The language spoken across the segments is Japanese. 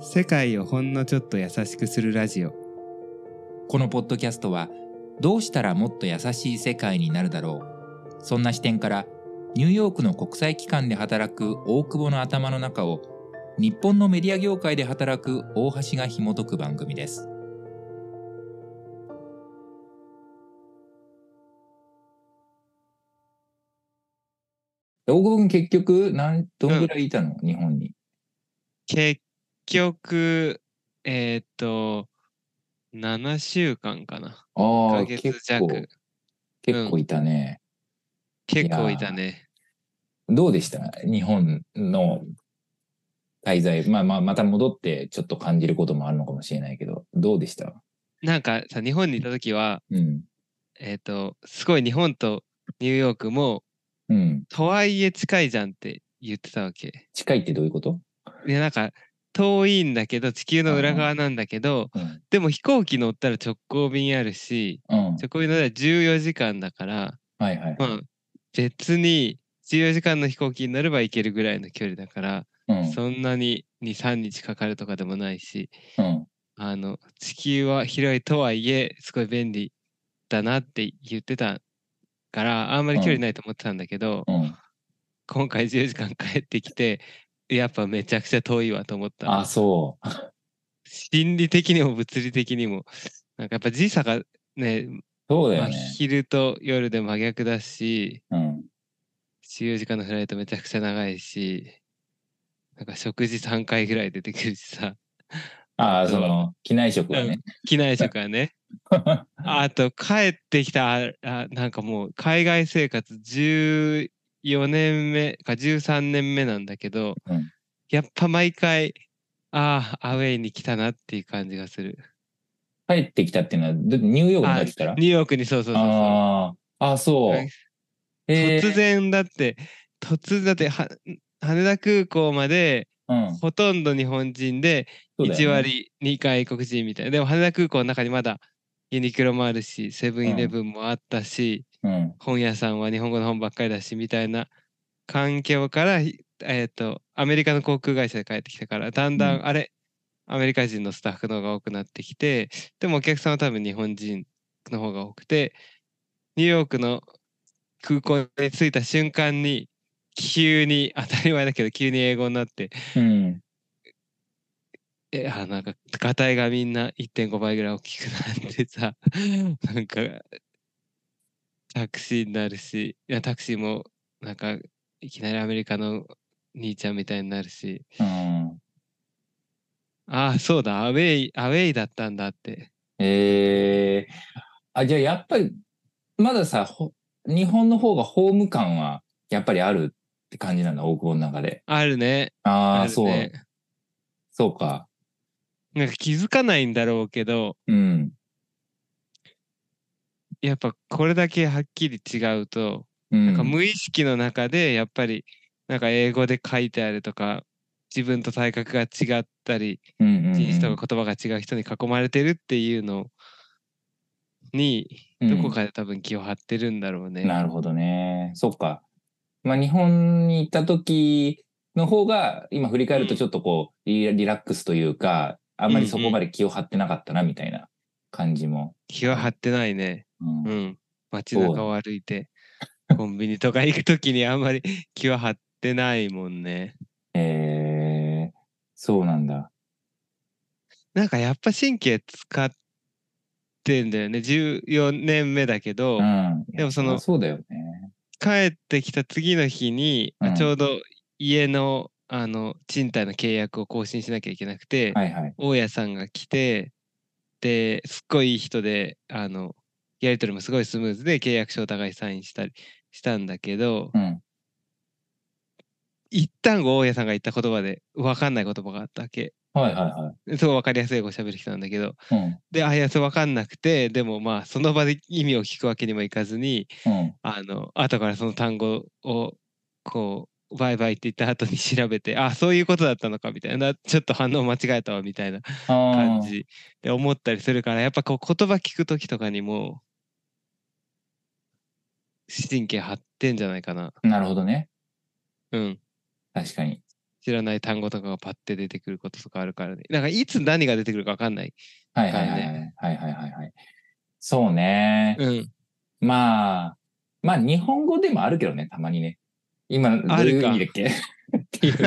世界をほんのちょっと優しくするラジオ。このポッドキャストはどうしたらもっと優しい世界になるだろう。そんな視点からニューヨークの国際機関で働く大久保の頭の中を日本のメディア業界で働く大橋が紐解く番組です。大久保君結局なんどんぐらいいたの、日本に。結局えーっと7週間かな。あ1あ結弱。構結構いたね、結構いたね。どうでした？日本の滞在。まあまあ、また戻ってちょっと感じることもあるのかもしれないけど、どうでした？なんかさ日本にいた時はうん。えーっとすごい日本とニューヨークもうん。とはいえ近いじゃんって言ってたわけ。近いってどういうこと？でなんか遠いんだけど地球の裏側なんだけどうん。でも飛行機乗ったら直行便あるしうん。直行便乗ったら14時間だからはいはい。まあ別に14時間の飛行機に乗れば行けるぐらいの距離だから、うん。そんなに23日かかるとかでもないしうん。あの地球は広いとはいえすごい便利だなって言ってたからあんまり距離ないと思ってたんだけど、うん。今回10時間帰ってきてやっぱめちゃくちゃ遠いわと思ったあ、そう。心理的にも物理的にもなんかやっぱ時差がねまあ、そうだよね。昼と夜で真逆だしうん。14時間のフライトめちゃくちゃ長いしなんか食事3回ぐらい出てくるしさああ、その、機内食はね。機内食はね あと帰ってきたああなんかもう海外生活14年目か13年目なんだけど、うん。やっぱ毎回ああアウェイに来たなっていう感じがする。帰ってきたっていうのは、ニューヨークに帰ってきたら？ニューヨークにそうそうそうそう。ああ、あ、そう。はい。えー。突然だって突然だっては羽田空港までうん。ほとんど日本人で1そうだよね。割2外国人みたいな。でも羽田空港の中にまだユニクロもあるしセブンイレブンもあったし、うん。本屋さんは日本語の本ばっかりだしみたいな環境から、ひえー、とアメリカの航空会社で帰ってきたからだんだん、うんあれアメリカ人のスタッフの方が多くなってきてでもお客さんは多分日本人の方が多くてニューヨークの空港に着いた瞬間に急に当たり前だけど急に英語になってうん。えあなんかガタイがみんな1.5倍ぐらい大きくなってさなんかタクシーになるしいやタクシーもなんかいきなりアメリカの兄ちゃんみたいになるしうん。ああそうだアウェイアウェイだったんだってええあ、じゃあやっぱり、まださ、ほ日本の方がホーム感はやっぱりあるって感じなんだ、大久保の中で。あるねああ、そう。そうか。なんか気づかないんだろうけどうん。やっぱこれだけはっきり違うとうん。なんか無意識の中でやっぱりなんか英語で書いてあるとか自分と体格が違ったりうんうんうん人種とか言葉が違う人に囲まれてるっていうのにうんどこかで多分気を張ってるんだろうね。なるほどね。そっか。まあ日本に行った時の方が、今振り返るとちょっとこう、リリラックスというか、あんまりそこまで気を張ってなかったな、みたいな感じも。気は張ってないね。うんうん。街中を歩いてコンビニとか行く時にあんまり 気は張ってないもんね。えー、そうなんだ。なんかやっぱ神経使ってんだよね。14年目だけど、うん。でもそのそうだよね。帰ってきた次の日に、あうんちょうど家のあの賃貸の契約を更新しなきゃいけなくて、はいはい。大家さんが来てですっごいいい人であのやり取りもすごいスムーズで契約書をお互いサインしたりしたんだけど、うん。一旦大家さんが言った言葉で分かんない言葉があったわけ。はいはいはい。すごい分かりやすい英語を喋る人なんだけどうん。であいやそれ分かんなくてでもまあその場で意味を聞くわけにもいかずにうん。あの後からその単語をこうバイバイって言った後に調べてあそういうことだったのかみたいなちょっと反応間違えたわみたいな感あじで思ったりするからやっぱこう言葉聞く時とかにも神経張ってんじゃないかな。あ、なるほどね。うん。確かに。知らない単語とかがパッて出てくることとかあるからね。なんかいつ何が出てくるかわかんない。はいはいはいはい。はいはいはいはい。そうね。うん。まあ、まあ日本語でもあるけどね、たまにね。今、どういう意味だっけ？っていう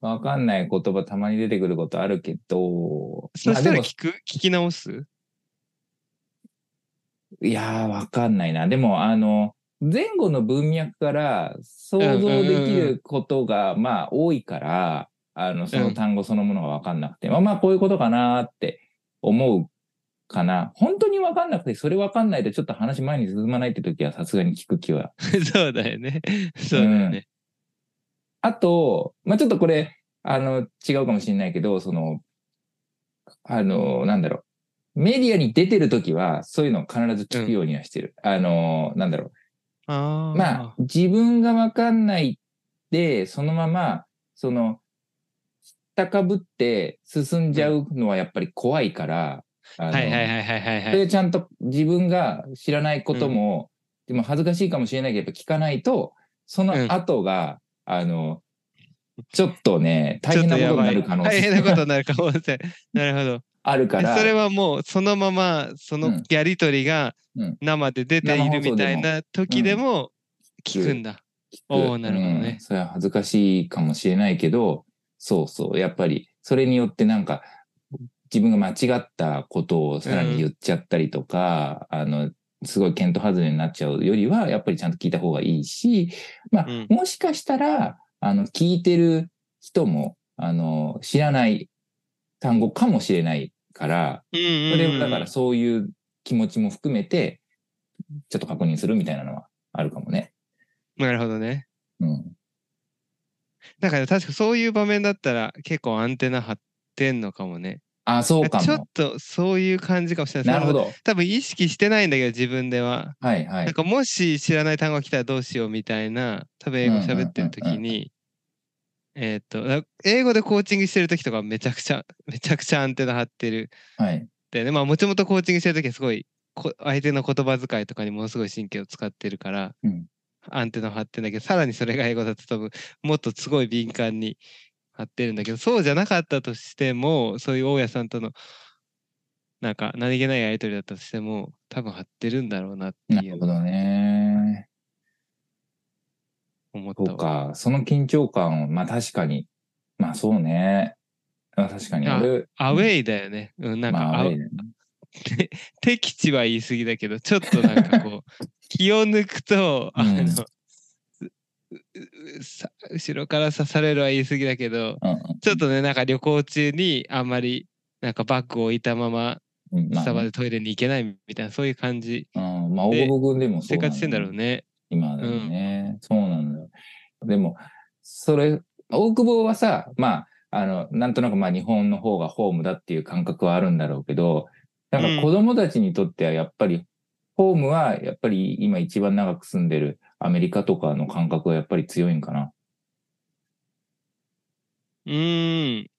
わかんない言葉たまに出てくることあるけど、そしたまあでもら聞く、聞き直す？いやー、わかんないな。でも、あの、前後の文脈から想像できることが、まあ、多いから、あの、その単語そのものがわかんなくて、まあまあ、こういうことかなーって思うかな。本当にわかんなくて、それわかんないとちょっと話前に進まないって時は、さすがに聞く気は。そうだよね。そうだよね。あと、まあちょっとこれ、あの、違うかもしれないけど、その、あの、なんだろう。メディアに出てる時は、そういうのを必ず聞くようにはしてる。あの、なんだろう。ああ。まあ、自分がわかんないで、そのまま、その、知ったかぶって進んじゃうのはやっぱり怖いから、はいはいはいはいはいはい。それでちゃんと自分が知らないことも、でも恥ずかしいかもしれないけど、やっぱ聞かないと、その後が、あの、ちょっとね、大変なことになる可能大変なことになる可能性。なるほど。あるから、それはもうそのままそのうん。やりとりがうん。生で出ているみたいな時でも聞くんだ。おーなるほどね。うん。それは恥ずかしいかもしれないけど、そうそう、やっぱり、それによってなんか、自分が間違ったことをさらに言っちゃったりとか、あの、すごい検討外れになっちゃうよりは、やっぱりちゃんと聞いた方がいいし、まあ、うん。もしかしたら、あの、聞いてる人も、あの、知らない単語かもしれないから、それをだからそういう気持ちも含めて、ちょっと確認するみたいなのはあるかもね。なるほどね。うん。だから確かそういう場面だったら結構アンテナ張ってんのかもね。あ、そうかちょっも。とそういう感じかもしれない。なるほど。多分意識してないんだけど自分では。はいはいなん。かもし知らない単語が来たらどうしようみたいな、多分英語喋ってる時に、えーっと、だ英語でコーチングしてる時とかめちゃくちゃ、めちゃくちゃアンテナ張ってる。はい。でね、まあもともとコーチングしてる時はすごいこ相手の言葉遣いとかにものすごい神経を使ってるから、うんアンテナを張ってんだけど、さらにそれが英語だと多分もっとすごい敏感に張ってるんだけど、そうじゃなかったとしても、そういう大家さんとのなんか何気ないやりとりだったとしても、多分張ってるんだろうなっていうなるほどね。思ったそうわ。か。その緊張感を、まあ確かに。まあそうね。あ確かに。アウェイだよね。うん、なんか、まあ、あアウェイだね 敵地は言い過ぎだけど、ちょっとなんかこう、気を抜くと、あの、うん後ろから刺されるは言い過ぎだけど、うんちょっとね、なんか旅行中にあんまり、なんかバッグを置いたまま、スタバねでトイレに行けないみたいな、そういう感じ、うん。まあ、で大久保君でもそうなん生活してんだろうね。今だよね、そうなんだよ。でも、それ、大久保はさ、まあ、あの、なんとなくまあ日本の方がホームだっていう感覚はあるんだろうけど、なんうんか子供たちにとってはやっぱり、ホームはやっぱり今一番長く住んでるアメリカとかの感覚はやっぱり強いんかな。うーん。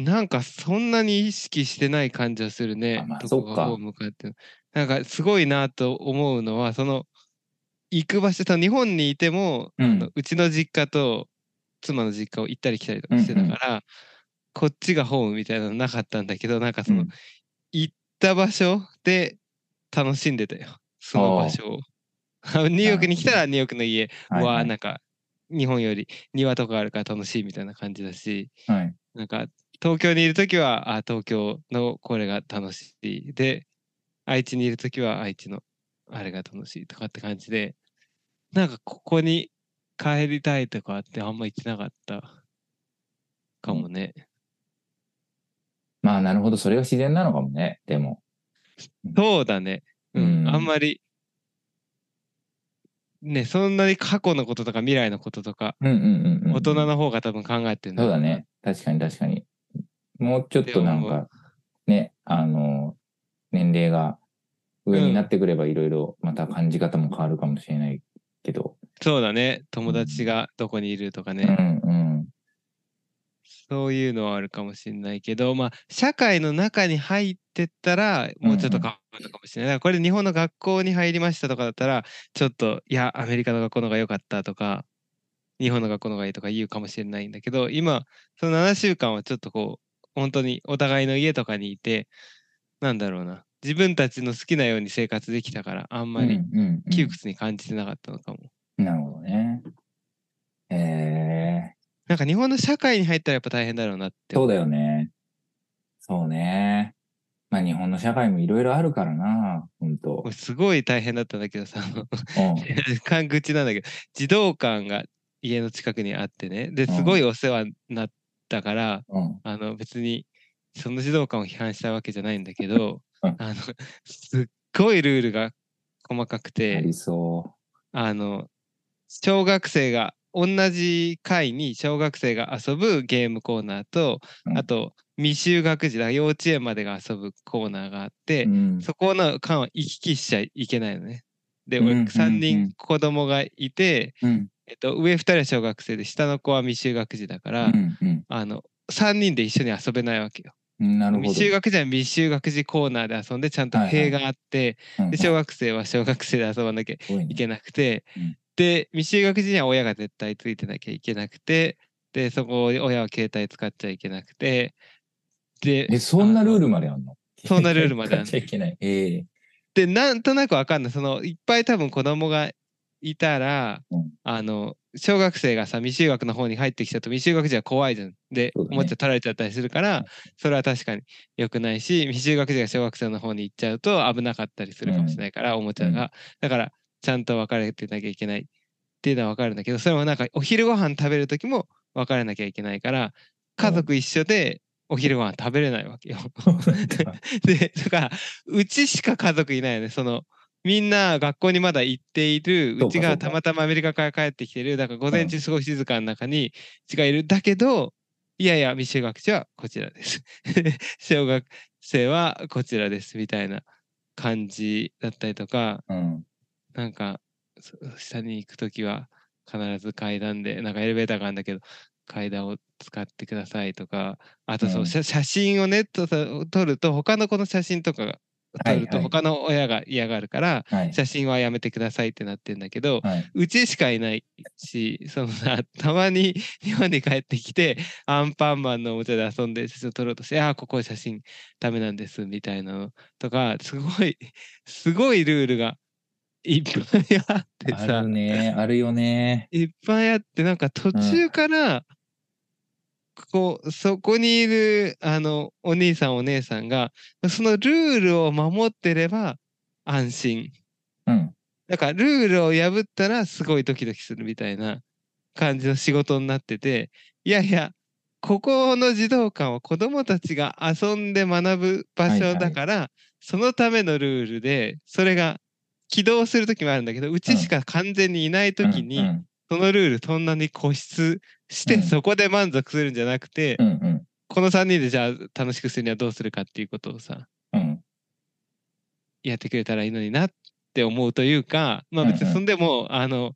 なんかそんなに意識してない感じはするねあまあ。どそっかこがホームか。なんかすごいなと思うのは、その、行く場所、多分日本にいても、うんうちの実家と妻の実家を行ったり来たりとかしてたから、こっちがホームみたいなのなかったんだけど、なんかその、うん行った場所で楽しんでたよ。その場所を。ニューヨークに来たらニューヨークの家はなんか、日本より庭とかあるから楽しいみたいな感じだし、はい。なんか、東京にいるときは、あ、東京のこれが楽しい。で、愛知にいるときは愛知のあれが楽しいとかって感じで、なんかここに帰りたいとかってあんま言ってなかったかもね。まあ、なるほど。それが自然なのかもね。でも。そうだね。うん。うんあんまり、ね、そんなに過去のこととか未来のこととか、うんうんうん、うん。大人の方が多分考えてるんろなそうだね。確かに確かに。もうちょっとなんでか、ね、あの、年齢が上になってくればいろいろまた感じ方も変わるかもしれないけど。そうだね。友達がどこにいるとかね。うんうん。そういうのはあるかもしれないけど、まあ、社会の中に入ってったら、もうちょっと変わるかもしれない。だからこれ日本の学校に入りましたとかだったら、ちょっと、いや、アメリカの学校の方が良かったとか、日本の学校の方がいいとか言うかもしれないんだけど、今、その7週間はちょっとこう、本当にお互いの家とかにいて、なんだろうな、自分たちの好きなように生活できたから、あんまりうんうんうん窮屈に感じてなかったのかも。なるほどね。えー、なんか日本の社会に入ったらやっぱ大変だろうなって思そうだよね。そうね。まあ日本の社会もいろいろあるからな、ほんとう。。すごい大変だったんだけどさ。勘口 なんだけど、児童館が家の近くにあってね、ですごいお世話になったから、うん。あの別にその児童館を批判したわけじゃないんだけど、うんあのすっごいルールが細かくあて、りそあの小学生が同じ階に小学生が遊ぶゲームコーナーと、うんあと未就学児だ幼稚園までが遊ぶコーナーがあって、う。うん。そこの間は行き来しちゃいけないのね。で、俺うんうんうん3人子供がいて、うん。えっと、上2人は小学生で下の子は未就学児だから、うん。あの3人で一緒に遊べないわけよ。うん。なるほど。未就学児は未就学児コーナーで遊んでちゃんと塀があって、うんで小学生は小学生で遊ばなきゃいけなくて、うん。で未就学児には親が絶対ついてなきゃいけなくてでそこを親は携帯使っちゃいけなくてでえ、そんなルールルまであんのそんなルールまであんの。使っちゃいけない。ええ。でなんとなくわかんない。そのいっぱい多分子供がいたら、うん。あの小学生がさ未就学の方に入ってきちゃうと未就学児は怖いじゃんで、ね。おもちゃ取られちゃったりするから、それは確かに良くないし未就学児が小学生の方に行っちゃうと危なかったりするかもしれないから、おもちゃが、だからちゃんと分かれてなきゃいけないっていうのは分かるんだけどそれもなんかお昼ご飯食べる時も分かれなきゃいけないから家族一緒でお昼ご飯食べれないわけよ。でだからうちしか家族いないよねそのみんな学校にまだ行っているうちがたまたまアメリカから帰ってきてるだから午前中すごい静かな中にうちがいるだけどいやいや未就学児はこちらです。小学生はこちらですみたいな感じだったりとかうん。なんか下に行く時は必ず階段でなんかエレベーターがあるんだけど階段を使ってくださいとかあとそう、うん。写真をね撮ると他の子の写真とかが 撮ると他の親が嫌がるから、はい。写真はやめてくださいってなってるんだけど、はい。うちしかいないしそのさ たまに日本に帰ってきてアンパンマンのおもちゃで遊んで写真を撮ろうとして「ああここ写真ダメなんです」みたいなのとかすごい すごいルールがいっぱいあってあさるね。あるよね。いっぱいあってなんか途中から、こうそこにいるあのお兄さんお姉さんがそのルールを守ってれば安心。うん。だからルールを破ったらすごいドキドキするみたいな感じの仕事になってていやいやここの児童館は子どもたちが遊んで学ぶ場所はいはい。だから、そのためのルールでそれが起動する時もあるんだけどうちしか完全にいない時に、うんうん。そのルールそんなに固執してうん。そこで満足するんじゃなくて、うんうん。この3人でじゃあ楽しくするにはどうするかっていうことをさうん。やってくれたらいいのになって思うというかまあ別うんうん。にそんでも、あの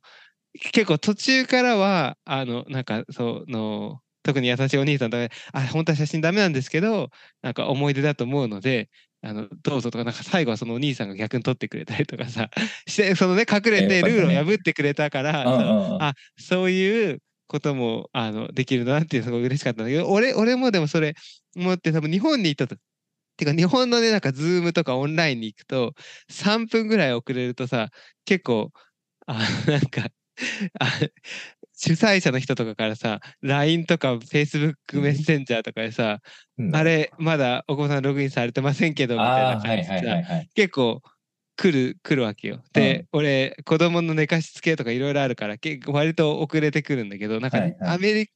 結構途中からはあのなんかその特に優しいお兄さんとかあ本当は写真ダメなんですけどなんか思い出だと思うのであのどうぞとかなんか最後はそのお兄さんが逆に撮ってくれたりとかさしてそのね隠れてルールを破ってくれたから、あそういうこともあのできるなっていうすごい嬉しかったんだけど俺俺もでもそれ思って多分日本に行ったと。てか日本のねなんかズームとかオンラインに行くと3分ぐらい遅れるとさ結構あなんかあ主催者の人とかからさ LINE とか Facebook メッセンジャーとかでさ、うんあれまだお子さんログインされてませんけどみたいな感じでさはいはいはい。結構来る来るわけよ。で、俺子供の寝かしつけとかいろいろあるから結構割と遅れてくるんだけどなんか、はいはい。アメリ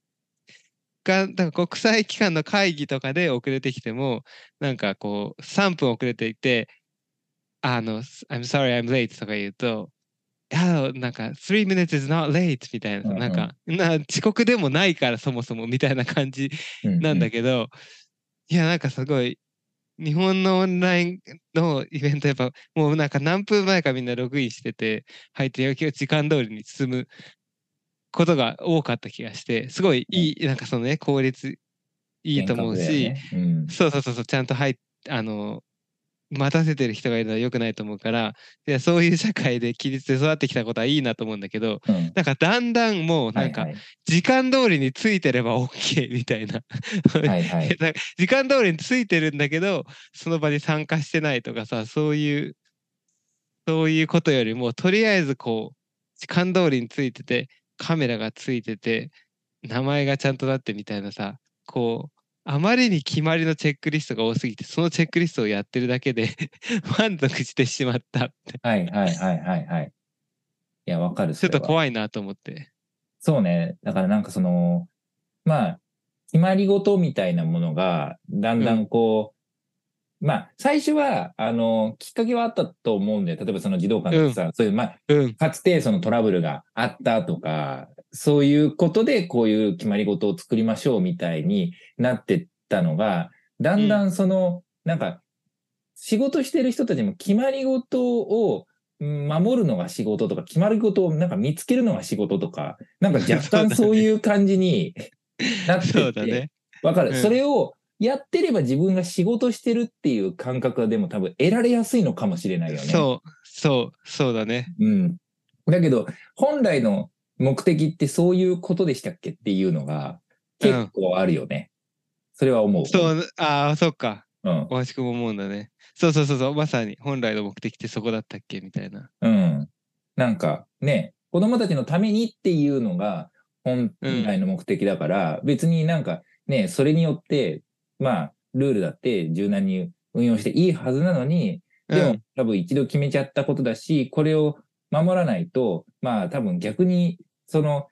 カなんか国際機関の会議とかで遅れてきてもなんかこう3分遅れていて「あの I'm sorry I'm late」とか言うと「いやなんか3 minutes is not late」みたいな、うんうん。なんかな遅刻でもないからそもそもみたいな感じなんだけけど、いやなんかすごい日本のオンラインのイベントやっぱもうなんか何分前かみんなログインしてて入って今日時間通りに進むことが多かった気がしてすごいいい、なんかそのね効率いいと思うし、そうそうそうそうちゃんと入っあの待たせてる人がいるのは良くないと思うからいやそういう社会で規律で育ってきたことはいいなと思うんだけどうん。なんかだんだんもうなんか時間通りについてれば OK みたいな。時間通りについてるんだけどその場に参加してないとかさそういうそういうことよりもとりあえずこう時間通りについててカメラがついてて名前がちゃんとなってみたいなさこうあまりに決まりのチェックリストが多すぎてそのチェックリストをやってるだけで 満足してしまったってはいはいはいはいはい。いや、わかる。ちょっとい。怖いなと思って。そうね。だからなんかその、まあ、決まり事みたいなものが、だんだんこう、まあ、最初は、あの、きっかけはあったと思うんだよ。例えばその児童館とかさ、そういう、まあ、うんかつてそのトラブルがあったとか、そういうことでこういう決まり事を作りましょうみたいになってったのが、だんだんその、なんか、仕事してる人たちも決まり事をうん守るのが仕事とか、決まり事をなんか見つけるのが仕事とか、なんか若干そういう感じになってて、だね。わかる、うんそれをやってれば自分が仕事してるっていう感覚はでも多分得られやすいのかもしれないよね。そうそうそうだね。うん。だけど、本来の目的ってそういうことでしたっけっていうのが結構あるよね。それは思う。そうああそっか。うん。大橋君も思うんだね。そうそうそうそうまさに本来の目的ってそこだったっけみたいな。うん。なんかね、子供たちのためにっていうのが本来の目的だから、別になんかね、それによって、まあ、ルールだって柔軟に運用していいはずなのに、でも、うん多分一度決めちゃったことだし、これを守らないと、まあ多分逆に、その、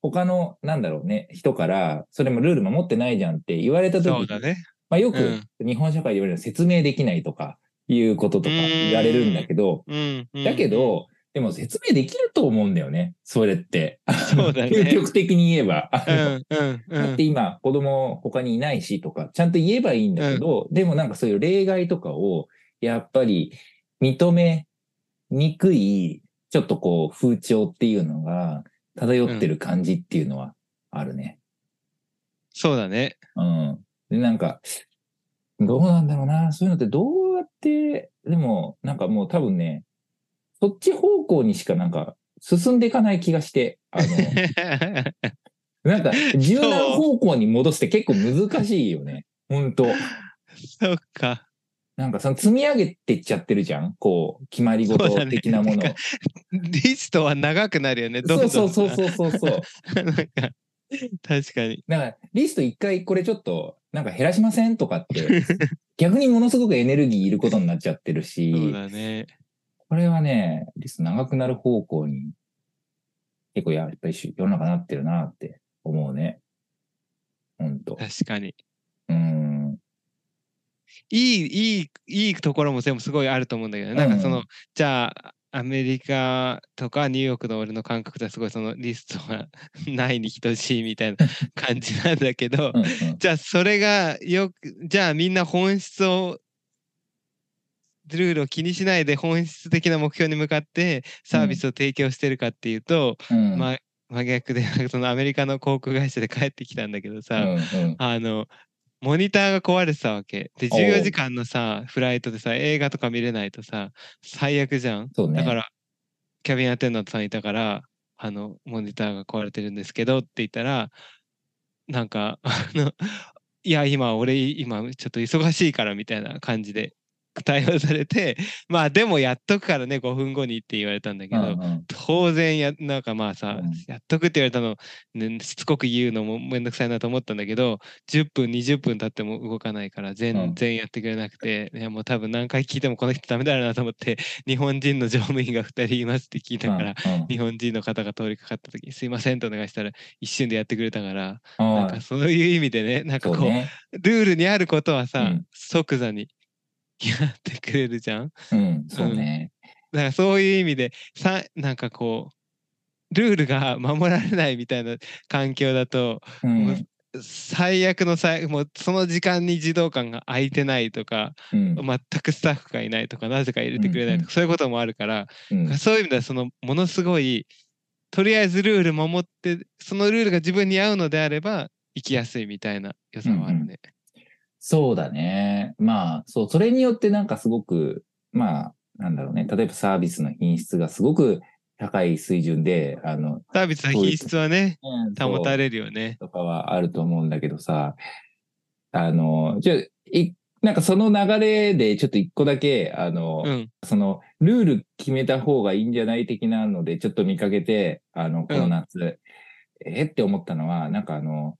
他の、なんだろうね、人から、それもルール守ってないじゃんって言われた時に、ね。まあよくうん。日本社会で言われる説明できないとか、いうこととか言われるんだけど、うん、うん。だけ、ど、でも説明できると思うんだよね、それって。そうだね。究極的に言えば。だって今、子供他にいないしとか、ちゃんと言えばいいんだけど、でもなんかそういう例外とかを、やっぱり認めにくい、ちょっとこう、風潮っていうのが漂ってる感じっていうのはあるね。そうだね。うん。で、なんか、どうなんだろうな。そういうのってどうやって、でも、なんかもう多分ね、そっち方向にしかなんか進んでいかない気がして、あの、なんか柔軟方向に戻すって結構難しいよね。本当そっか。なんかその積み上げてっちゃってるじゃん？こう、決まり事的なものを。リストは長くなるよね。どんどそんうそうそうそうそうそう。なんか確かに。だから、リスト一回これちょっと、なんか減らしませんとかって、逆にものすごくエネルギーいることになっちゃってるそうし、だね。これはね、リスト長くなる方向に、結構やっぱりし世の中なってるなって思うね。ほんと。確かに。いい、いい、いいところも全部すごいあると思うんだけどね、なんかその、じゃあ、アメリカとかニューヨークの俺の感覚ではすごいそのリストが ないに等しいみたいな 感じなんだけどじゃあそれがよく、じゃあみんな本質を、ルールを気にしないで本質的な目標に向かってサービスを提供してるかっていうと、うん。ま真逆で、そのアメリカの航空会社で帰ってきたんだけどさ、うんうん。あの、モニターが壊れてたわけ。で、おう14時間のさ、フライトでさ、映画とか見れないとさ、最悪じゃん。そうね。だから、キャビンアテンダントさんいたから、あの、モニターが壊れてるんですけどって言ったら、なんか、あの、いや、今、俺、今、ちょっと忙しいからみたいな感じで対応されて、まあ、でもやっとくからね、5分後にって言われたんだけど、うんうん。当然や、なんかまあさ、うん。やっとくって言われたの、ね、しつこく言うのもめんどくさいなと思ったんだけど、10分、20分経っても動かないから、全然やってくれなくて、いやもう多分何回聞いてもこの人ダメだろうなと思って、日本人の乗務員が2人いますって聞いたから、うんうん。日本人の方が通りかかった時に、すいませんとお願いしたら、一瞬でやってくれたから、あなんあかそういう意味でね、なんかこう、そうね。ルールにあることはさ、うん。即座にやってくれるじゃん？うん、そうね。だからそういう意味でさなんかこうルールが守られないみたいな環境だと、う。ん最悪の最もうその時間に児童館が空いてないとか、うん全くスタッフがいないとかなぜか入れてくれないとか、うんそういうこともあるから、うんそういう意味ではそのものすごいとりあえずルール守ってそのルールが自分に合うのであれば生きやすいみたいな良さはあるね。そうだね。まあ、そう、それによってなんかすごく、まあ、なんだろうね。例えばサービスの品質がすごく高い水準で、あの、サービスの品質はね、うん保たるれるよね。とかはあると思うんだけどさ、あの、じゃあい、なんかその流れでちょっと一個だけ、あの、うん。その、ルール決めた方がいいんじゃない的なので、ちょっと見かけて、あの、この夏、えって思ったのは、なんかあの、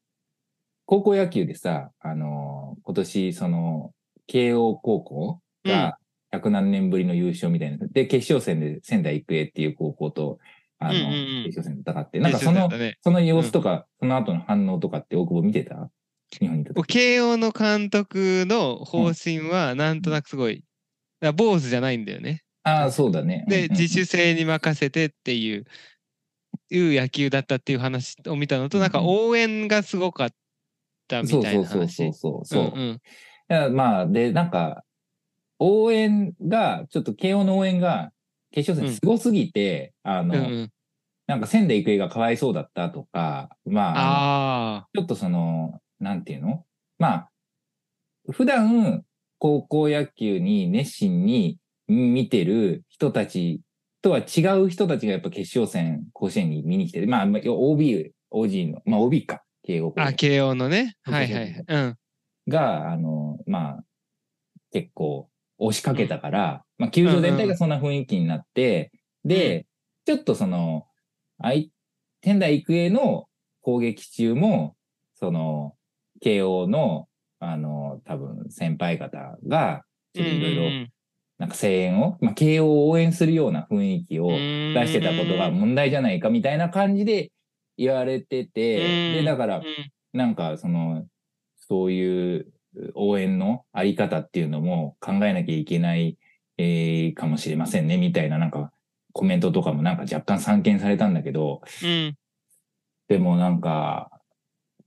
高校野球でさ、あの、今年、その、慶応高校が100何年ぶりの優勝みたいな。で、決勝戦で仙台育英っていう高校と、あの、うんうんうん。決勝戦で戦って、なんかそのね。その様子とか、その後の反応とかって大久保見てた？日本にいた時。慶応の監督の方針はなんとなくすごい、だから坊主じゃないんだよね。ああ、そうだね。うんで、うん。自主性に任せてっていう、いう野球だったっていう話を見たのと、なんか応援がすごかったみそうたいそうな話。そうそうそう。そううんうんまあ、で、なんか、応援が、ちょっと慶応の応援が、決勝戦すごすぎて、あの、うんうんなんか仙台育英がかわいそうだったとか、まあ、ああ、ちょっとその、なんていうの？まあ、普段、高校野球に熱心に見てる人たちとは違う人たちがやっぱ決勝戦、甲子園に見に来てる。まあ、まあ OB、OG の、まあ OB か、慶応あ、慶応のね。はいはい。うん。が、あの、まあ、結構押しかけたから、まあ、球場全体がそんな雰囲気になって、で、ちょっとその、あい、仙台育英の攻撃中も、その、慶応の、あの、多分先輩方が、ちょっといろいろ、うんなんか声援を、まあ、慶応を応援するような雰囲気をうん出してたことが問題じゃないかみたいな感じで言われてて、で、だからうん、なんかその、そういう応援のあり方っていうのも考えなきゃいけない、えーかもしれませんね、みたいななんかコメントとかもなんか若干散見されたんだけど、うん。でもなんか、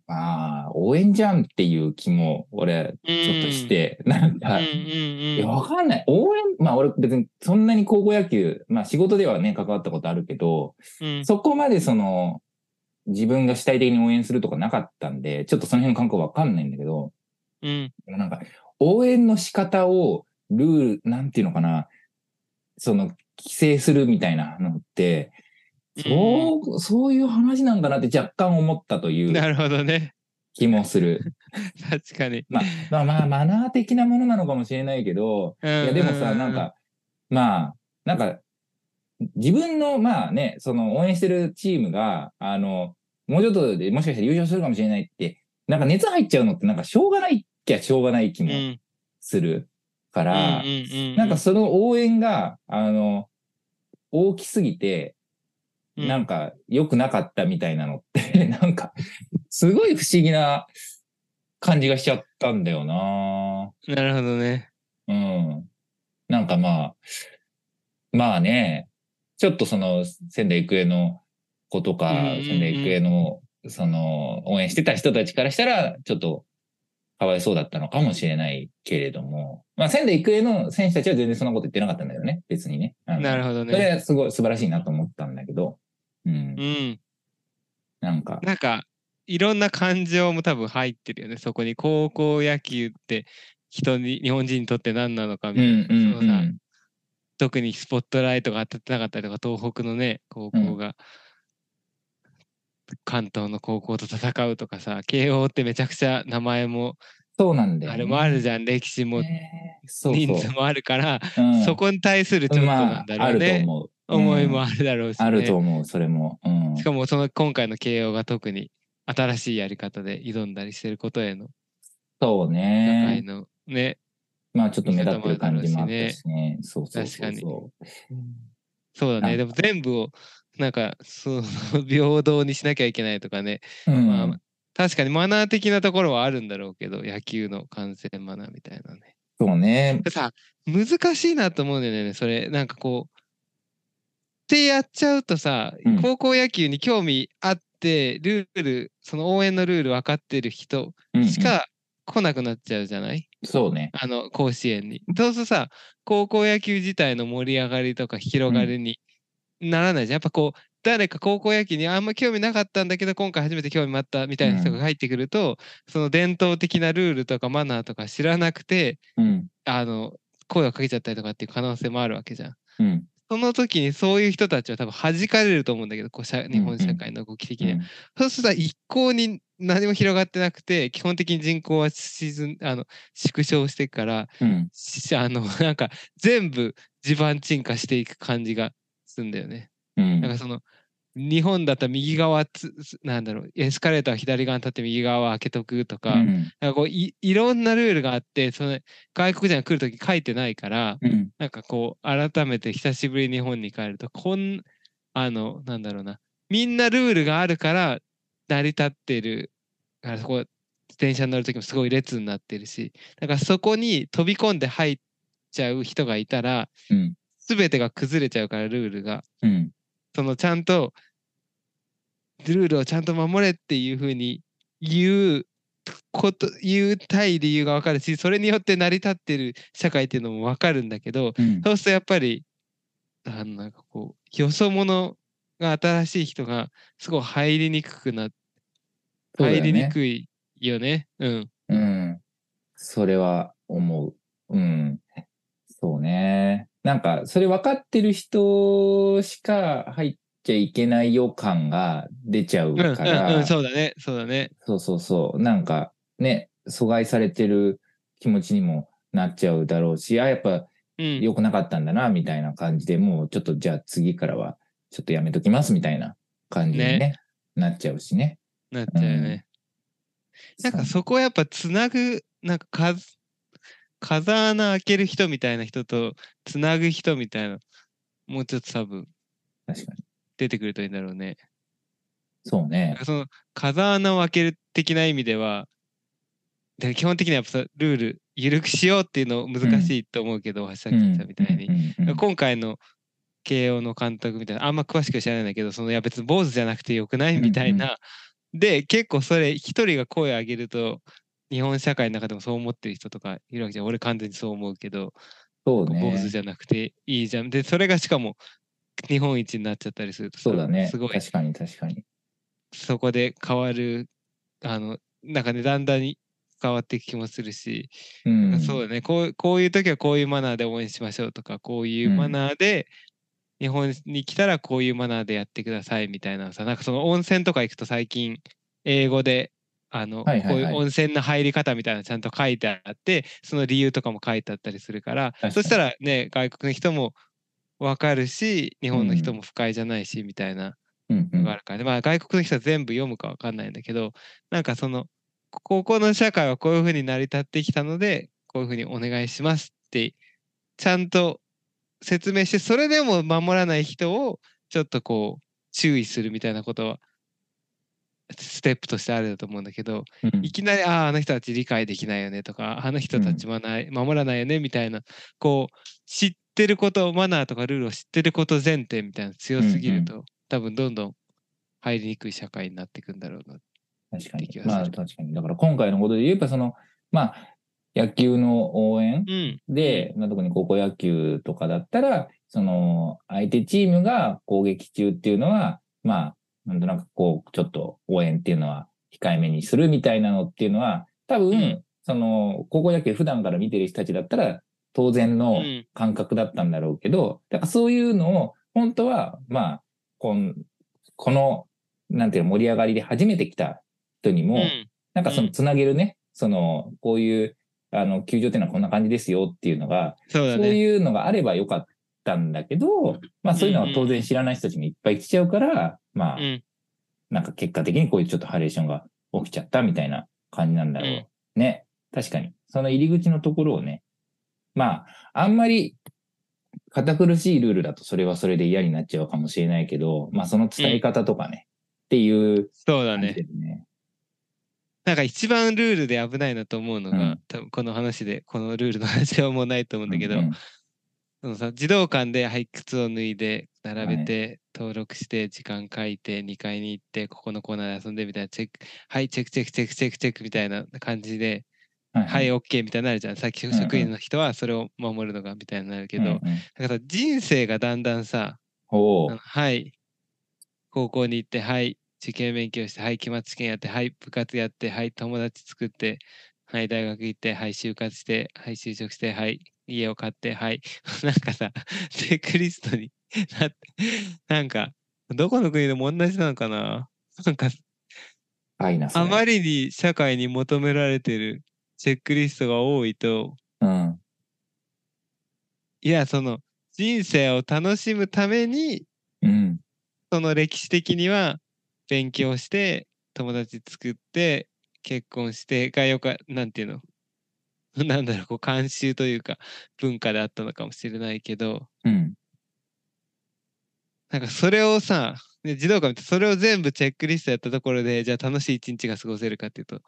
まあ、応援じゃんっていう気も俺ちょっとして、なんか、うんうんいや、わかんない。応援、まあ俺別にそんなに高校野球、まあ仕事ではね、関わったことあるけど、うん。そこまでその、自分が主体的に応援するとかなかったんで、ちょっとその辺の感覚わかんないんだけど、うんなんか、応援の仕方を、ルール、なんていうのかな、その、規制するみたいなのって、そう、そういう話なんかなって若干思ったというなるほどね。気もする。確かに。まあ、まあまあ、マナー的なものなのかもしれないけど、いいや、でもさ、なん、か、まあ、なんか、自分の、まあね、その応援してるチームが、あの、もうちょっとでもしかしたら優勝するかもしれないって、なんか熱入っちゃうのってなんかしょうがないっきゃしょうがない気もうんするから、なんかその応援が、あの、大きすぎて、うんなんか良くなかったみたいなのって、なんか、すごい不思議な感じがしちゃったんだよななるほどね。うん。なんかまあ、まあね、ちょっとその仙台育英の子とか、うんうんうん仙台育英のその応援してた人たちからしたら、ちょっとかわいそうだったのかもしれないけれども、まあ仙台育英の選手たちは全然そんなこと言ってなかったんだよね、別にね。なるほどそれね。はすごい素晴らしいなと思ったんだけど、うんう。ん。なんか、なんか、いろんな感情も多分入ってるよね。そこに高校野球って人に、日本人にとって何なのかみたいな。うんうんそうのさ特にスポットライトが当たってなかったりとか、東北のね、高校が、関東の高校と戦うとかさ、慶応ってめちゃくちゃ名前も、そうなんだよ、ね。あれもあるじゃん、歴史も人数もあるから、うんそこに対するちょっとなまあんだ、ろうね、思う。思いうんもあるだろうし、ねあると思う、それも。うん。しかもその今回の慶応が特に新しいやり方で挑んだりしてることへのそう社会ね。のね、まあちょっと目立ってる感じもあったしね。そうそうそう確かそう。そうだね。でも全部をなんかその 平等にしなきゃいけないとかね、うんまあ確かにマナー的なところはあるんだろうけど、野球の観戦マナーみたいなね。そうね。でさ、難しいなと思うんだよね、それ。なんかこう、ってやっちゃうとさ、うん高校野球に興味あって、ルール、その応援のルール分かってる人うんうんしか来なくなっちゃうじゃない、そうね。あの、甲子園に。そうするとさ、高校野球自体の盛り上がりとか広がりにならないじゃん。やっぱこう、誰か高校野球にあんま興味なかったんだけど今回初めて興味持ったみたいな人が入ってくると、その伝統的なルールとかマナーとか知らなくてうん。あの声をかけちゃったりとかっていう可能性もあるわけじゃん。うん。その時にそういう人たちは多分弾かれると思うんだけどこう社日本社会の動き的には。そうすると一向に何も広がってなくて基本的に人口は沈んあの縮小していくからあのなんか全部地盤沈下していく感じがするんだよね。うん。なんかその日本だったら右側つつなんだろうエスカレーターは左側に立って右側は開けとくとか,、うん。なんかこういいろんなルールがあってその外国人が来る時書いてないからうん。なんかこう改めて久しぶりに日本に帰るとこんあのなんだろうなみんなルールがあるから成り立ってるからそこ電車に乗る時もすごい列になってるしだからそこに飛び込んで入っちゃう人がいたらうん。全てが崩れちゃうからルールがうん。そのちゃんとルールをちゃんと守れっていうふうに言うこと言うたい理由が分かるしそれによって成り立ってる社会っていうのも分かるんだけどうん。そうするとやっぱりあのなんかこうよそ者が新しい人がすごい入りにくくな、入りにくいよね。うん。うん。それは思う。うん。そうね。なんか、それ分かってる人しか入っちゃいけない予感が出ちゃううんうんから、うん、そうだね。そうだね。そうそうそう。なんかね、阻害されてる気持ちにもなっちゃうだろうし、あ、やっぱうん。良くなかったんだな、みたいな感じでもうちょっとじゃあ次からはちょっとやめときます、みたいな感じにね、ねなっちゃうしね。なっちゃうよね。なんかそこはやっぱつなぐ、なんかか風穴開ける人みたいな人とつなぐ人みたいな、もうちょっと多分確かに。出てくるといいんだろうね。そうね。その風穴を開ける的な意味では、で基本的にはやっぱさルール緩くしようっていうの難しいと思うけど、さっき言ったみたいに。うんうんうん今回の慶応の監督みたいなあんま詳しく知らないんだけどそのいや別に坊主じゃなくてよくないみたいな、で結構それ一人が声を上げると日本社会の中でもそう思ってる人とかいるわけじゃん俺完全にそう思うけど、そう坊主ね。じゃなくていいじゃんでそれがしかも日本一になっちゃったりするとさそうだね。すごい確かに確かに。そこで変わるあのなんかねだんだんに変わっていく気もするし、うん。そうだねこうこういう時はこういうマナーで応援しましょうとかこういうマナーで、日本に来たらこういうマナーでやってくださいみたいなさなんかその温泉とか行くと最近英語であの、はいはいはい。こういう温泉の入り方みたいなのちゃんと書いてあってその理由とかも書いてあったりするからそしたらね外国の人も分かるし日本の人も不快じゃないしみたいなうんうん。のがあるからね、まあ外国の人は全部読むか分かんないんだけどなんかそのここの社会はこういうふうに成り立ってきたのでこういうふうにお願いしますってちゃんと説明してそれでも守らない人をちょっとこう注意するみたいなことはステップとしてあると思うんだけどうんいきなりあああの人たち理解できないよねとかあの人たちはない、守らないよねみたいなこう知ってることマナーとかルールを知ってること前提みたいなの強すぎると、多分どんどん入りにくい社会になっていくんだろうな。確かにまあ確かに。だから今回のことで言えば、その、まあ、野球の応援うん。で、まあ、特に高校野球とかだったら、その、相手チームが攻撃中っていうのは、まあ、なんとなくこう、ちょっと応援っていうのは控えめにするみたいなのっていうのは、多分、うんその、高校野球普段から見てる人たちだったら、当然うのん。感覚だったんだろうけど、だからそういうのを、本当は、まあ、こんこの、なんていうの盛り上がりで初めて来た人にも、うん。なんかそのつなげるね、その、こういう、あの、球場っていうのはこんな感じですよっていうのが、そうね。いうのがあればよかったんだけど、まあそういうのは当然知らない人たちもいっぱい来ちゃうから、まあう、ん。なんか結果的にこういうちょっとハレーションが起きちゃったみたいな感じなんだろう。うんね。確かに。その入り口のところをね、まあ、あんまり堅苦しいルールだとそれはそれで嫌になっちゃうかもしれないけど、まあその伝え方とかね、っていうそうだね。なんか一番ルールで危ないなと思うのが、うん多分この話で、このルールの話はもうないと思うんだけど、うんうんそのさ児童館ではい靴を脱いで並べて、登録して時間書いて2階に行ってここのコーナーで遊んでみたいなチェックはいチェックチェックチェックチェックチェックみたいな感じで、はいはい OK みたいになるじゃんさっき職員の人はそれを守るのがみたいになるけど、うんうんだから人生がだんだんさはい高校に行って、はい、受験勉強して、はい、期末試験やって、はい、部活やって、はい、友達作って、はい、大学行って、はい、就活して、はい、就職して、はい、家を買って、はい。なんかさ、チェックリストに なって、なんか、どこの国でも同じなのかな？なんか、パイな、それあまりに社会に求められてるチェックリストが多いと、うん。いや、その、人生を楽しむために、うん。その歴史的には勉強して友達作って結婚してがよかなんていうの？なんだろうこう慣習というか文化であったのかもしれないけど。うん。なんかそれをさね児童館見てそれを全部チェックリストやったところでじゃあ楽しい一日が過ごせるかっていうと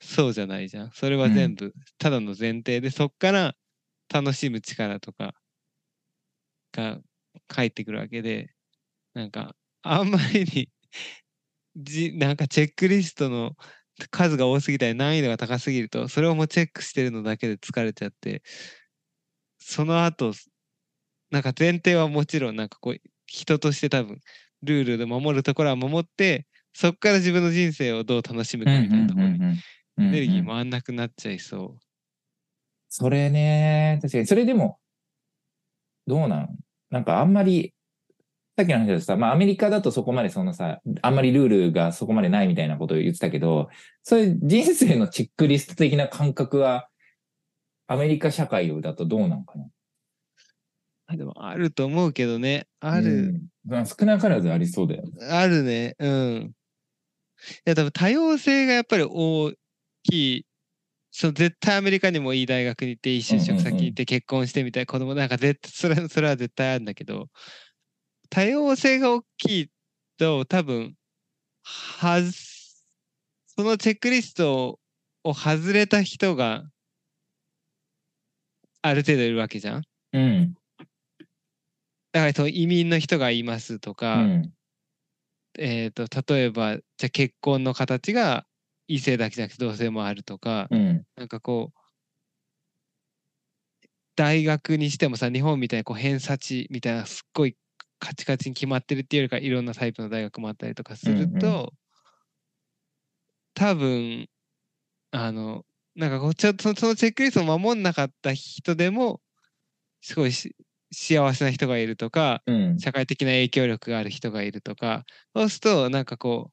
そうじゃないじゃん。それは全部ただの前提で、そっから楽しむ力とかが返ってくるわけでなんかあんまりにじなんかチェックリストの数が多すぎたり難易度が高すぎるとそれをもうチェックしてるのだけで疲れちゃってその後なんか前提はもちろんなんかこう人として多分ルールで守るところは守ってそこから自分の人生をどう楽しむかみたいなところにエネルギー回んなくなっちゃいそう。それね、確かに。それでも、どうなのなんかあんまり、さっきの話だとさ、まあアメリカだとそこまでそのさ、あんまりルールがそこまでないみたいなことを言ってたけど、そういう人生のチェックリスト的な感覚は、アメリカ社会だとどうなのかな？あでもあると思うけどね。ある、うんまあ少なからずありそうだよね。あるね。うん。いや、多分多様性がやっぱり大きい。そう、絶対アメリカにもいい大学に行って、いい就職先に行って結婚してみたいな子供なんか絶対、それ、それは絶対あるんだけど、多様性が大きいと、多分、はず、そのチェックリストを外れた人が、ある程度いるわけじゃん。うん。だからその移民の人がいますとうか、ん。えっ、と、例えば、じゃあ結婚の形が異性だけじゃなくて同性もあるとか、うん。なんかこう、大学にしてもさ、日本みたいにこう偏差値みたいなすっごいカチカチに決まってるっていうよりかいろんなタイプの大学もあったりとかすると、うんう多分、あの、なんかこうちょっとそのチェックリストを守んなかった人でも、すごいし幸せな人がいるとか、うん。社会的な影響力がある人がいるとかそうするとなんかこう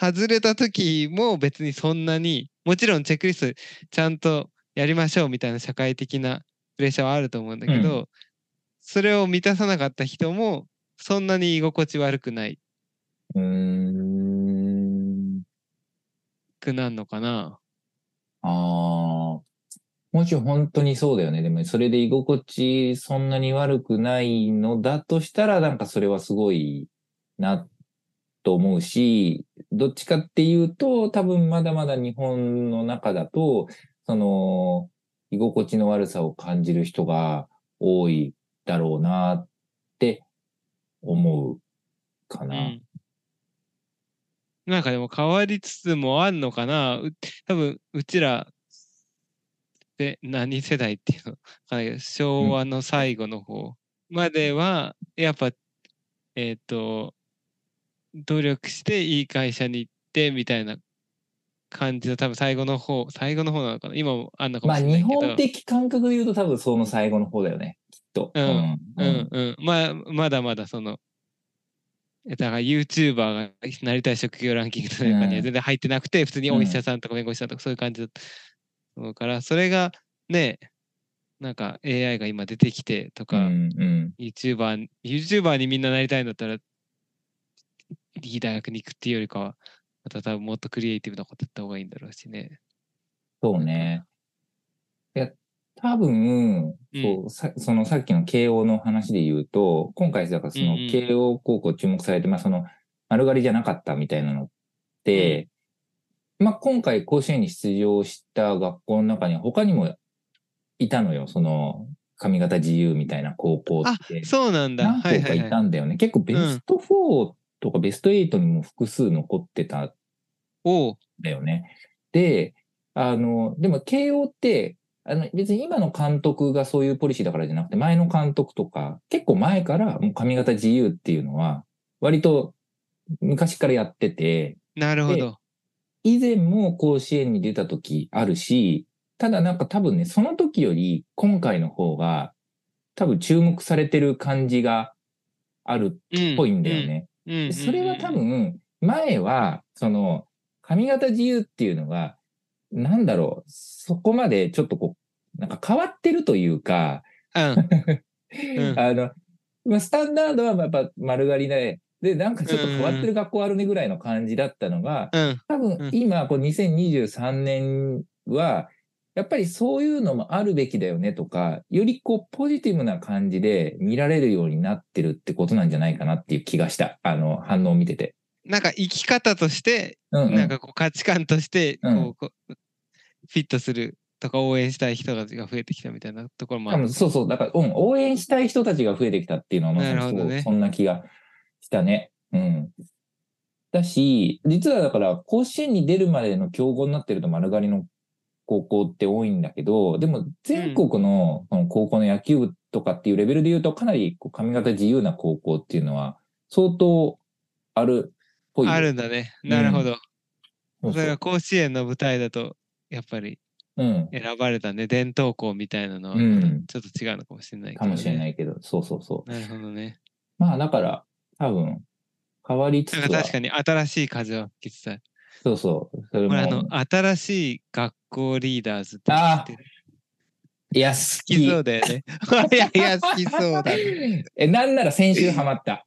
外れた時も別にそんなにもちろんチェックリストちゃんとやりましょうみたいな社会的なプレッシャーはあると思うんだけど、うそれを満たさなかった人もそんなに居心地悪くないうーん。くなるのかな。ああ。もし本当にそうだよね。でも、それで居心地そんなに悪くないのだとしたら、なんかそれはすごいなと思うし、どっちかっていうと、多分まだまだ日本の中だと、その、居心地の悪さを感じる人が多いだろうなって思うかな。うん。なんかでも変わりつつもあんのかな？多分うちらで何世代っていうの？かな昭和の最後の方まではやっぱえっ、と努力していい会社に行ってみたいな感じの多分最後の方最後の方なのかな？今もあんのかもまあしれないけど、日本的感覚で言うと多分その最後の方だよね。きっと。うん。ううんん。うん。まあまだまだそのえだから YouTuber がなりたい職業ランキングとかにはうん。全然入ってなくて、普通にお医者さんとか弁護士さんとかそういう感じだと思うから、それがね、なんか AI が今出てきてとか、うんうん。YouTuber、YouTuber にみんななりたいんだったら、いい大学に行くっていうよりかは、また多分もっとクリエイティブなことやった方がいいんだろうしね。そうね。いや、多分、うんそうさそのさっきの慶応の話で言うと、今回、だからそのうんうん慶応高校注目されて、まあその丸刈りじゃなかったみたいなのって、まあ今回甲子園に出場した学校の中には他にもいたのよ。その髪型自由みたいな高校って。そうなんだ。何校かいはいはいはい。たんだよね。結構ベスト4とかベスト8にも複数残ってた。だよね。で、あの、でも慶応って、あの別に今の監督がそういうポリシーだからじゃなくて、前の監督とか、結構前からもう髪型自由っていうのは、割と昔からやってて、なるほど。以前も甲子園に出た時あるし、ただなんか多分ね、その時より今回の方が多分注目されてる感じがあるっぽいんだよね。それは多、分、前は、その、髪型自由っていうのが、なんだろう、そこまでちょっとこう、なんか変わってるというか、うん。うんあの、まあ、スタンダードはやっぱ丸刈りで、で、なんかちょっと変わってる学校あるねぐらいの感じだったのが、うん。多分今、こう2023年は、やっぱりそういうのもあるべきだよねとか、よりこうポジティブな感じで見られるようになってるってことなんじゃないかなっていう気がした。あの、反応を見てて。なんか生き方として、うん、うん。なんかこう価値観として、こうんう、こうフィットするとか応援したい人たちが増えてきたみたいなところもある。そうそう。だから、うん、応援したい人たちが増えてきたっていうのはまさにねそんな気がしたね。うん。だし、実はだから、甲子園に出るまでの競合になってると丸刈りの高校って多いんだけど、でも全国のその高校の野球部とかっていうレベルで言うと、かなりこう髪型自由な高校っていうのは相当あるっぽいよ。あるんだね。なるほど。そうそうそれが甲子園の舞台だと、やっぱりうん。選ばれたね、伝統校みたいなのは、うんちょっと違うのかもしれないけど、かもしれないいけど、そうそうそう。なるほどね。まあだから、多分、変わりつつはなんか、確かに新しい風は吹きつつある。そうそう。それもあの、新しい学校リーダーズってってるいや、好好きそうだよね。いやいや、好きそうだね。え、なんなら先週ハマった。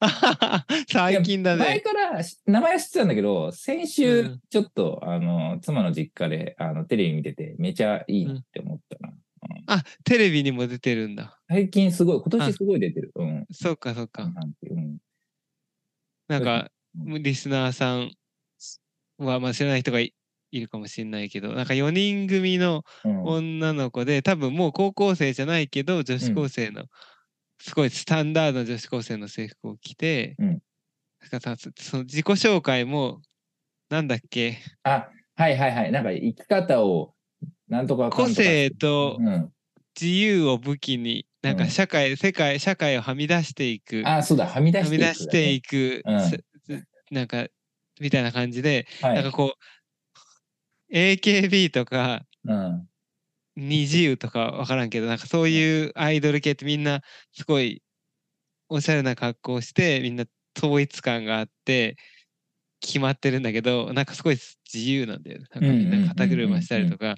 最近だ前ね。からし名前は知ってたんだけど、先う週んちょっと、あの、妻の実家であのテレビ見てて、めちゃいいなって思ったな。あ、テレビにも出てるんだ。最近すごい、今あ年すごい出てる。うん。そうか、そうか。なんか、うリスナーさんは、まあ知らない人がいいるかもしれないけど、なんか4人組のうん。女の子で、多分もう高校生じゃないけど、女子高生の、すごいスタンダードな女子高生の制服を着て、うん。なんかさその自己紹介も、なんだっけ、あ、はいはいはい。なんか生き方を、なんとか個性とうん。自由を武器に、なんうん。か社会、世界、社会をはみ出していく、あ、そうだ、はみ出していく、出していく、うん。すなんか、みたいな感じで、はい。なんかこう、AKB とか、うん。二自由とかわからんけど、なんかそういうアイドル系ってみんなすごいおしゃれな格好をして、みんな統一感があって、決まってるんだけど、なんかすごい自由なんだよね。なんかみんな肩車したりとか、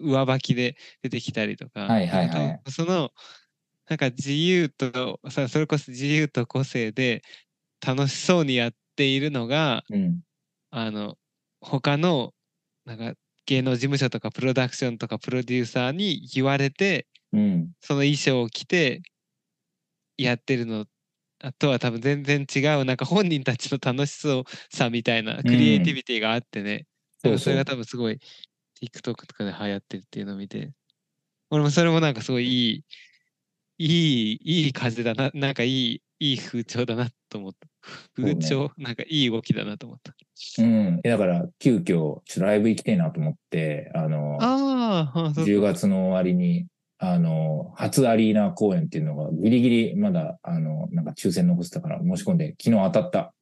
上履きで出てきたりとか、はいはいはいその、なんか自由と、さそれこそ自由と個性で楽しそうにやっているのが、うん。あの、他の、なんか芸能事務所とかプロダクションとかプロデューサーに言われて、うん。その衣装を着てやってるのあとは多分全然違う、なんか本人たちの楽しそうさみたいなクリエイティビティがあってね、そうんかそれが多分すごい TikTok とかで流行ってるっていうのを見て、俺もそれもなんかすごいいい、いい、いい風だな、なんかいい、いい風潮だなと思った。風潮、なんかいい動きだなと思った。うん。えだから、急遽、ちょっとライブ行きたいなと思って、あの、ああ、そう10月の終わりに、あの、初アリーナ公演っていうのが、ギリギリまだ、あの、なんか抽選残ってたから申し込んで、昨日当たった。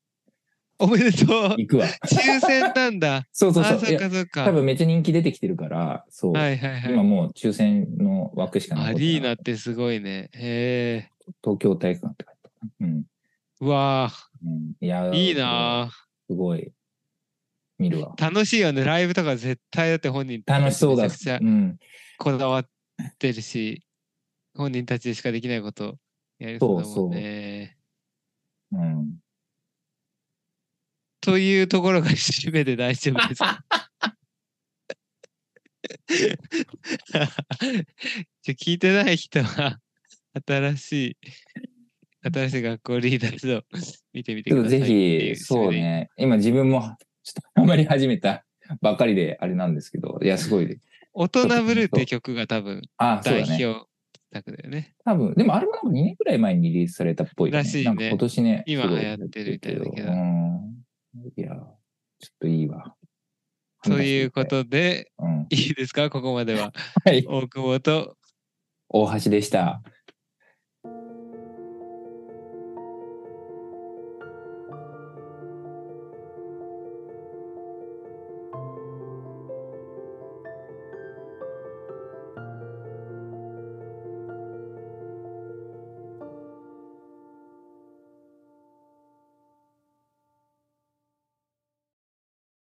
おめでとう。行くわ。抽選なんだ。そうそうそう。あそかそっか。多分めっちゃ人気出てきてるから、そう。はいはいはい。今もう抽選の枠しかない。アリーナってすごいね。へえ。東京体育館って書いてあった。うん。うわうん、いいいなすごい。見るわ。あ楽しいよね。ライブとか絶対だって本人楽しそうだ。めちゃくちゃうん。こだわってるし、本人たちでしかできないことやりそうだもんね。うん。というところが締めで大丈夫ですか じゃ聞いてない人は、新しい、新しい学校リーダーズを 見てみてくださいってぜひ、そうね。今自分も、ちょっとハマり始めたばっかりであれなんですけど、いや、すごい。大人ブルーって曲が多分あ、そう代だね。表作だよね。多分、でもあれもなんか2年くらい前にリリースされたっぽいよね。らしいね今年ね。今流行ってるみたいだけどうん。いや、ちょっといいわ。ということで、うん。いいですか？ここまでは。はい。大久保と大橋でした。